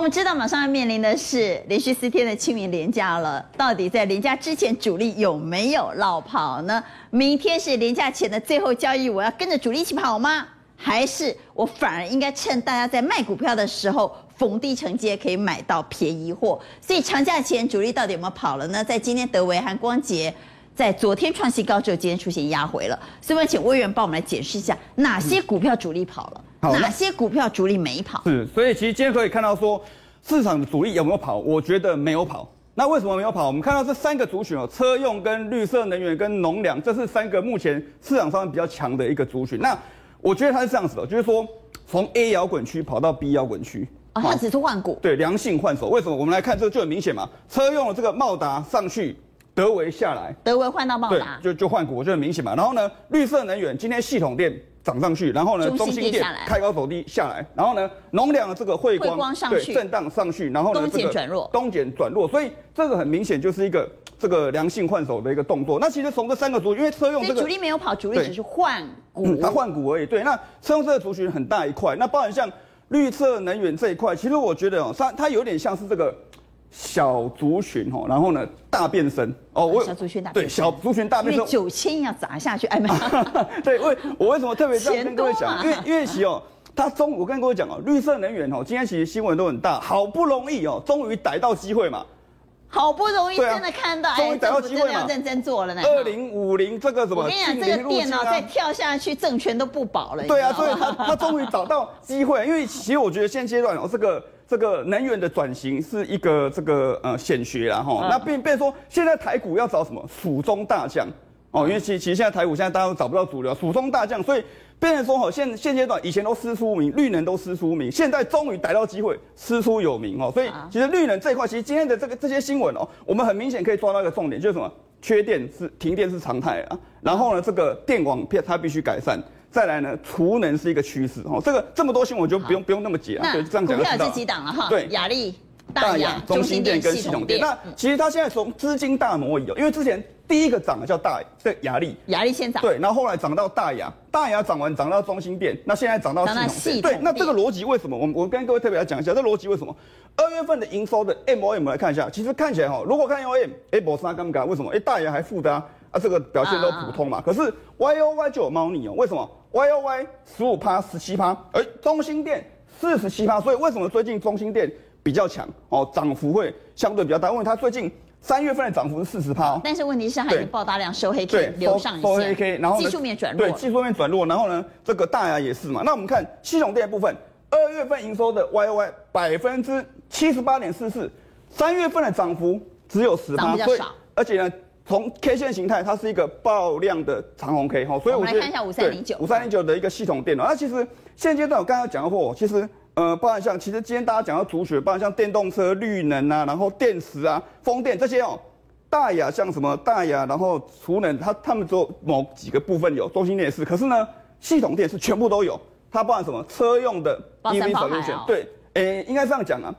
我们知道马上要面临的是连续四天的清明连假了，到底在连假之前主力有没有落跑呢？明天是连假前的最后交易，我要跟着主力一起跑吗？还是我反而应该趁大家在卖股票的时候逢低承接，可以买到便宜货？所以长假前主力到底有没有跑了呢？在今天德维和光頡在昨天创新高之后，今天出现压回了，所以我请委员帮我们来解释一下哪些股票主力跑了。好，哪些股票主力没跑？是，所以其实今天可以看到说，市场的主力有没有跑？我觉得没有跑。那为什么没有跑？我们看到这三个族群哦，车用跟绿色能源跟农粮，这是三个目前市场上比较强的一个族群。那我觉得它是这样子的，就是说从 A 摇滚区跑到 B 摇滚区，哦，它只是换股，对，良性换手。为什么？我们来看这个就很明显嘛，车用的这个茂达上去，德维下来，德维换到茂达，就就换股，我觉得很明显嘛。然后呢，绿色能源今天系统电。涨上去，然后呢，中兴电开高走低下来，然后呢，农粮的这个汇光，光上去，对，震荡上去，然后呢，东减转弱，东减转弱，所以这个很明显就是一个这个良性换手的一个动作。那其实从这三个族，因为车用这个主力没有跑，主力只是换股，它、嗯、换股而已。对，那车用这个族群很大一块，那包含像绿色能源这一块，其实我觉得哦，它它有点像是这个。小族群哦，然后呢，大变身哦，我小族群大对小族群大变身，九千要砸下去，哎没有，对，为我为什么特别这样跟各位讲？因为因为其实哦，他中我跟各位讲哦，绿色能源哦，今天其实新闻都很大，好不容易哦，终于逮到机会嘛，好不容易真的看到，终于逮到机会嘛，认真做了呢。二零五零这个什么？我跟你讲，这个电脑再跳下去，政权都不保了。对啊，所以他 他终于找到机会，因为其实我觉得现阶段哦，这个。这个能源的转型是一个这个呃显学啦哈，那变变说现在台股要找什么？蜀中大将。哦，因为其其实现在台股现在大家都找不到主流，蜀中大将，所以变成说哈现现阶段以前都师出无名，绿能都师出无名，现在终于逮到机会师出有名哦，所以其实绿能这一块，其实今天的这个这些新闻哦，我们很明显可以抓到一个重点，就是什么缺电是停电是常态啊，然后呢这个电网片它必须改善。再来呢，储能是一个趋势哦。这个这么多新闻，我就不用不用那么解啊。对，这样讲就知道。股票这几档了哈。对，亚力、大亚、中兴电跟系统电。那其实它现在从资金大挪移哦，因为之前第一个涨的叫大这亚力，亚力先涨。对，然后后来涨到大亚，大亚涨完涨到中兴电，那现在涨到系统电。对，那这个逻辑为什么？我我跟各位特别来讲一下，这逻辑为什么？二月份的营收的 M O M 来看一下，其实看起来哈，如果看 M O M，哎，没啥尴尬，为什么？哎，大亚还负的啊，啊，这个表现都普通嘛。可是 Y O Y 就有猫腻哦，为什么？Y O Y 十五趴十七趴，而，中心店四十七趴，所以为什么最近中心店比较强？哦，涨幅会相对比较大，因为它最近三月份的涨幅是四十趴。但是问题是它已经爆大量收黑 K 留上影线，收黑 K，然后技术面转弱，对，技术面转弱，然后呢，这个大牙也是嘛。那我们看系统店部分，二月份营收的 Y O Y 百分之七十八点四四，三月份的涨幅只有十趴，所以而且呢。从 K 线形态，它是一个爆量的长红 K 哈，所以我，我们来看一下五三零九，五三零九的一个系统电脑。那其实现阶段我刚刚讲过，其实呃，包含像其实今天大家讲到主角，包含像电动车、绿能啊，然后电池啊、风电这些哦，大亚像什么大亚，然后储能，它他们只有某几个部分有，中心电是，可是呢，系统电是全部都有，它包含什么车用的 EV solution，、哦、对，诶、欸，应该这样讲啊。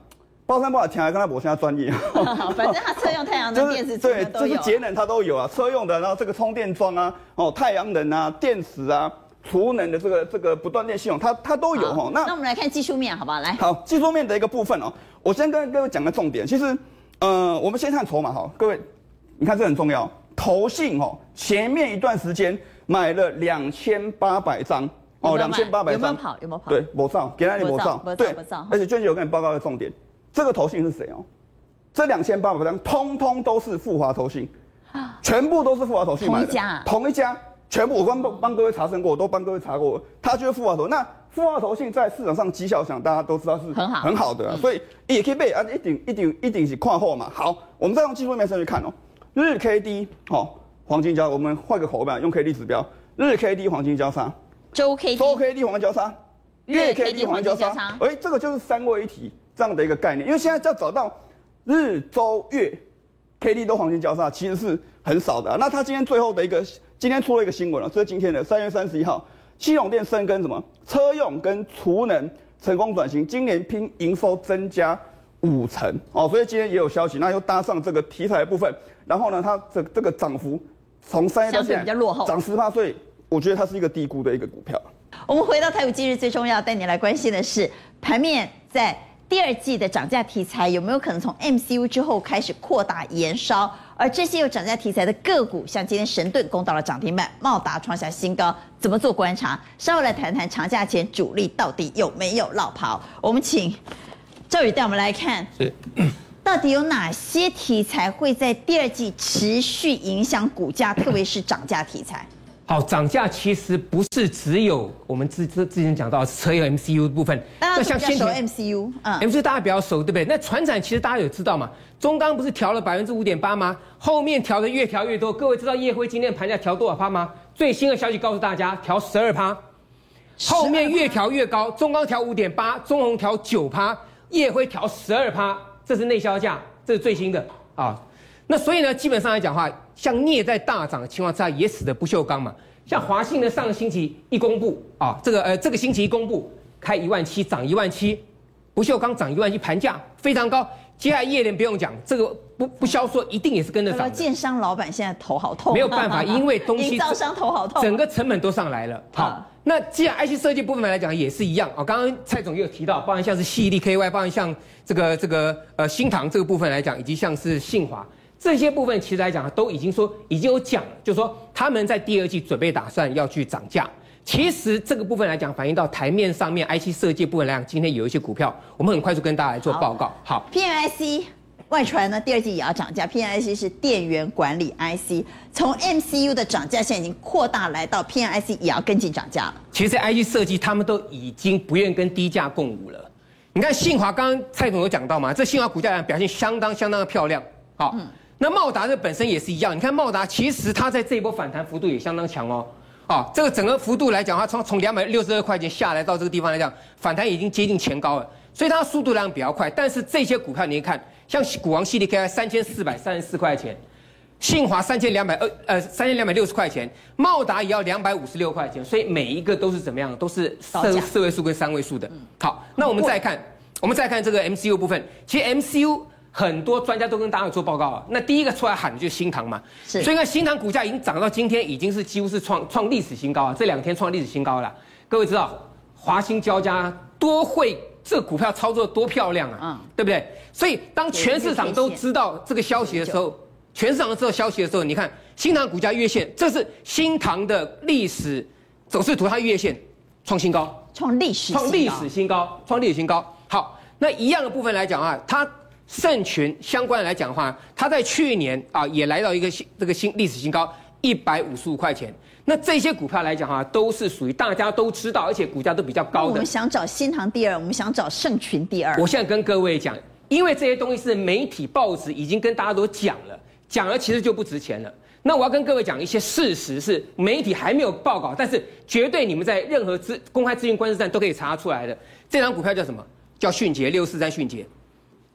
包山包海，听来跟他博现在专业。反正他车用太阳能电池，对，就是节能它都有啊。车用的，然后这个充电桩啊，哦，太阳能啊，电池啊，储能的这个这个不断电系统，它它都有哈。那那我们来看技术面，好不好？来，好，技术面的一个部分哦。我先跟各位讲个重点，其实，呃，我们先看筹码哈。各位，你看这很重要，投信哦，前面一段时间买了两千八百张哦，两千八百张有没有跑？有没有跑？对，没上，给他你没上，对，而且娟姐有跟你报告的重点。这个投信是谁哦？这两千八百张通通都是富华投信，全部都是富华投信买的。同一家、啊，同一家，全部我帮帮各位查证过，我都帮各位查过，他就是富华投。那富华投信在市场上绩效上，大家都知道是很好。很好的、啊，所以也可以被啊，一顶一顶一顶是看好嘛。好，我们再用技术面上去看哦，日 K D 哦，黄金交，我们换个口吧，用 K D 指标，日 K D 黄金交叉，周 K D 周 K D 黄金交叉，月 K D 黄金交叉，哎，这个就是三位一体。这样的一个概念，因为现在要找到日、周、月 K D 都黄金交叉，其实是很少的、啊。那他今天最后的一个，今天出了一个新闻了，这是今天的三月三十一号，系统电深跟什么车用跟储能成功转型，今年拼营收增加五成哦，所以今天也有消息，那又搭上这个题材的部分，然后呢，它这这个涨幅从三月到现在比较落后，涨十八岁我觉得它是一个低估的一个股票。我们回到台股今日最重要带你来关心的是盘面在。第二季的涨价题材有没有可能从 MCU 之后开始扩大延烧？而这些有涨价题材的个股，像今天神盾攻到了涨停板，茂达创下新高，怎么做观察？稍后来谈谈长假前主力到底有没有落跑？我们请赵宇带我们来看，是到底有哪些题材会在第二季持续影响股价，特别是涨价题材？好，涨价其实不是只有我们之之之前讲到车用 MCU 的部分，那像先前 MCU，嗯，MCU 大家比较熟，对不对？那船产其实大家有知道嘛？中钢不是调了百分之五点八吗？后面调的越调越多，各位知道叶辉今天的盘价调多少趴吗？最新的消息告诉大家，调十二趴，后面越调越高，中钢调五点八，中红调九趴，夜辉调十二趴，这是内销价，这是最新的啊。那所以呢，基本上来讲的话，像镍在大涨的情况之下，也使得不锈钢嘛。像华信呢，上个星期一公布啊，这个呃，这个星期一公布开一万七，涨一万七，不锈钢涨一万七，盘价非常高。接下来业联不用讲，这个不不销售一定也是跟着涨。建商老板现在头好痛，没有办法，因为东西造商头好痛，整个成本都上来了。好，那既然 IC 设计部分来讲也是一样啊，刚刚蔡总也有提到，包含像是矽力 KY，包含像这个这个呃新唐这个部分来讲，以及像是信驊。这些部分其实来讲都已经说已经有讲了，就是说他们在第二季准备打算要去涨价。其实这个部分来讲，反映到台面上面 IC 设计部分来讲，今天有一些股票，我们很快速跟大家来做报告。好，PMIC 外传呢，第二季也要涨价。PMIC 是电源管理 IC，从 MCU 的涨价现在已经扩大来到 PMIC 也要跟进涨价了。其实 IC 设计他们都已经不愿跟低价共舞了。你看信华，刚刚蔡总有讲到嘛，这信华股价表现相当相当的漂亮。好。嗯那茂达这本身也是一样，你看茂达其实它在这一波反弹幅度也相当强哦，啊，这个整个幅度来讲，它从从两百六十二块钱下来到这个地方来讲，反弹已经接近前高了，所以它速度量比较快。但是这些股票你看，像股王矽力 KY 三千四百三十四块钱，信华三千两百二呃三千两百六十块钱，茂达也要两百五十六块钱，所以每一个都是怎么样，都是四四位数跟三位数的。好，那我们再看，我们再看这个 MCU 部分，其实 MCU。很多专家都跟大家做报告了，那第一个出来喊的就是新塘嘛，是，所以看新塘股价已经涨到今天已经是几乎是创创历史新高啊，这两天创历史新高了。各位知道华兴交加多会这股票操作多漂亮啊，嗯，对不对？所以当全市场都知道这个消息的时候，全市场都知道消息的时候，你看新塘股价月线，这是新塘的历史走势图，它月线创新高，创历史创历史新高，创历史新高。好，那一样的部分来讲啊，它。盛群相关的来讲的话，它在去年啊也来到一个新这个新历史新高一百五十五块钱。那这些股票来讲的话，都是属于大家都知道，而且股价都比较高的。我们想找新塘第二，我们想找盛群第二。我现在跟各位讲，因为这些东西是媒体报纸已经跟大家都讲了，讲了其实就不值钱了。那我要跟各位讲一些事实，是媒体还没有报告，但是绝对你们在任何资公开资讯观测站都可以查出来的。这张股票叫什么？叫迅捷六四三迅捷。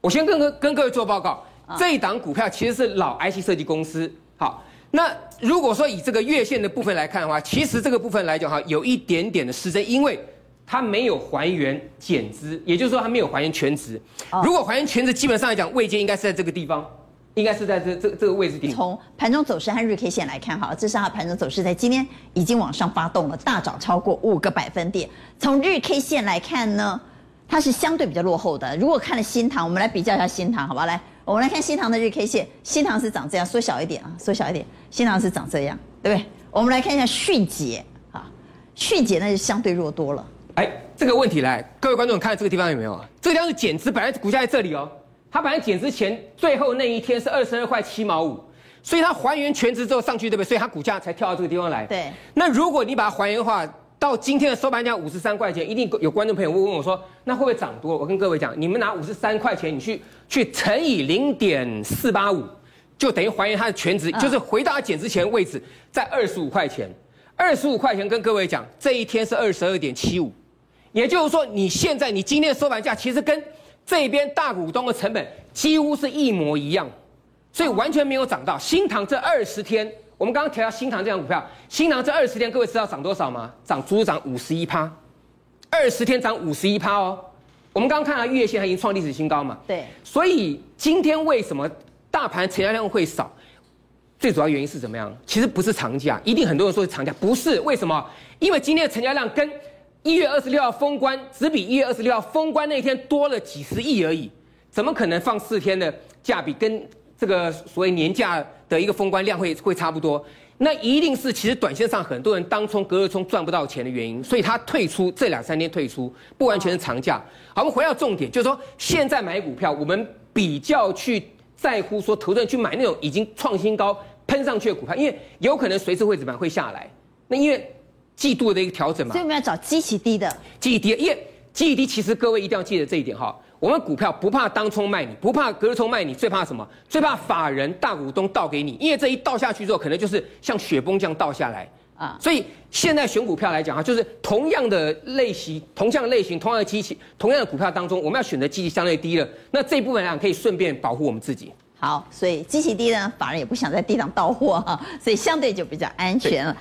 我先跟各跟各位做报告，这一档股票其实是老 IC 设计公司。好，那如果说以这个月线的部分来看的话，其实这个部分来讲哈，有一点点的失真，因为它没有还原减资，也就是说它没有还原全值。如果还原全值，基本上来讲位阶应该是在这个地方，应该是在这这这个位置点。从盘中走势和日 K 线来看，好，这是它盘中走势，在今天已经往上发动了，大涨超过五个百分点。从日 K 线来看呢？它是相对比较落后的。如果看了新塘，我们来比较一下新塘，好不好？来，我们来看新塘的日 K 线，新塘是长这样，缩小一点啊，缩小一点，新塘是长这样，对不对？我们来看一下迅捷啊，迅捷那就相对弱多了。哎，这个问题来，各位观众看这个地方有没有啊？这个地方是减资，本来股价在这里哦，它本来减资前最后那一天是二十二块七毛五，所以它还原全值之后上去，对不对？所以它股价才跳到这个地方来。对。那如果你把它还原的话，到今天的收盘价五十三块钱，一定有观众朋友会问我说：“那会不会涨多？”我跟各位讲，你们拿五十三块钱，你去去乘以零点四八五，就等于还原它的全值，就是回到它减之前的位置，在二十五块钱。二十五块钱跟各位讲，这一天是二十二点七五，也就是说，你现在你今天的收盘价其实跟这边大股东的成本几乎是一模一样，所以完全没有涨到。新塘这二十天。我们刚刚提到新塘这张股票，新塘这二十天，各位知道涨多少吗？涨足足涨五十一趴，二十天涨五十一趴哦。我们刚刚看到月线，它已经创历史新高嘛？对。所以今天为什么大盘成交量会少？最主要原因是怎么样？其实不是长假，一定很多人说是长假，不是。为什么？因为今天的成交量跟一月二十六号封关，只比一月二十六号封关那天多了几十亿而已，怎么可能放四天的假比跟这个所谓年假的一个封关量会会差不多？那一定是其实短线上很多人当冲隔日冲赚不到钱的原因，所以他退出这两三天退出，不完全是长假。好，我们回到重点，就是说现在买股票，我们比较去在乎说投资人去买那种已经创新高喷上去的股票，因为有可能随时会怎么样会下来。那因为季度的一个调整嘛，所以我们要找基期低的，基期低，因为基期低，其实各位一定要记得这一点哈。我们股票不怕当冲卖你，不怕隔日冲卖你，最怕什么？最怕法人大股东倒给你，因为这一倒下去之后，可能就是像雪崩这样倒下来啊。所以现在选股票来讲哈，就是同样的类型、同样的类型、同样的机器、同样的股票当中，我们要选择机器相对低了，那这一部分来讲可以顺便保护我们自己。好，所以基期低呢，法人也不想在地上倒货哈，所以相对就比较安全了。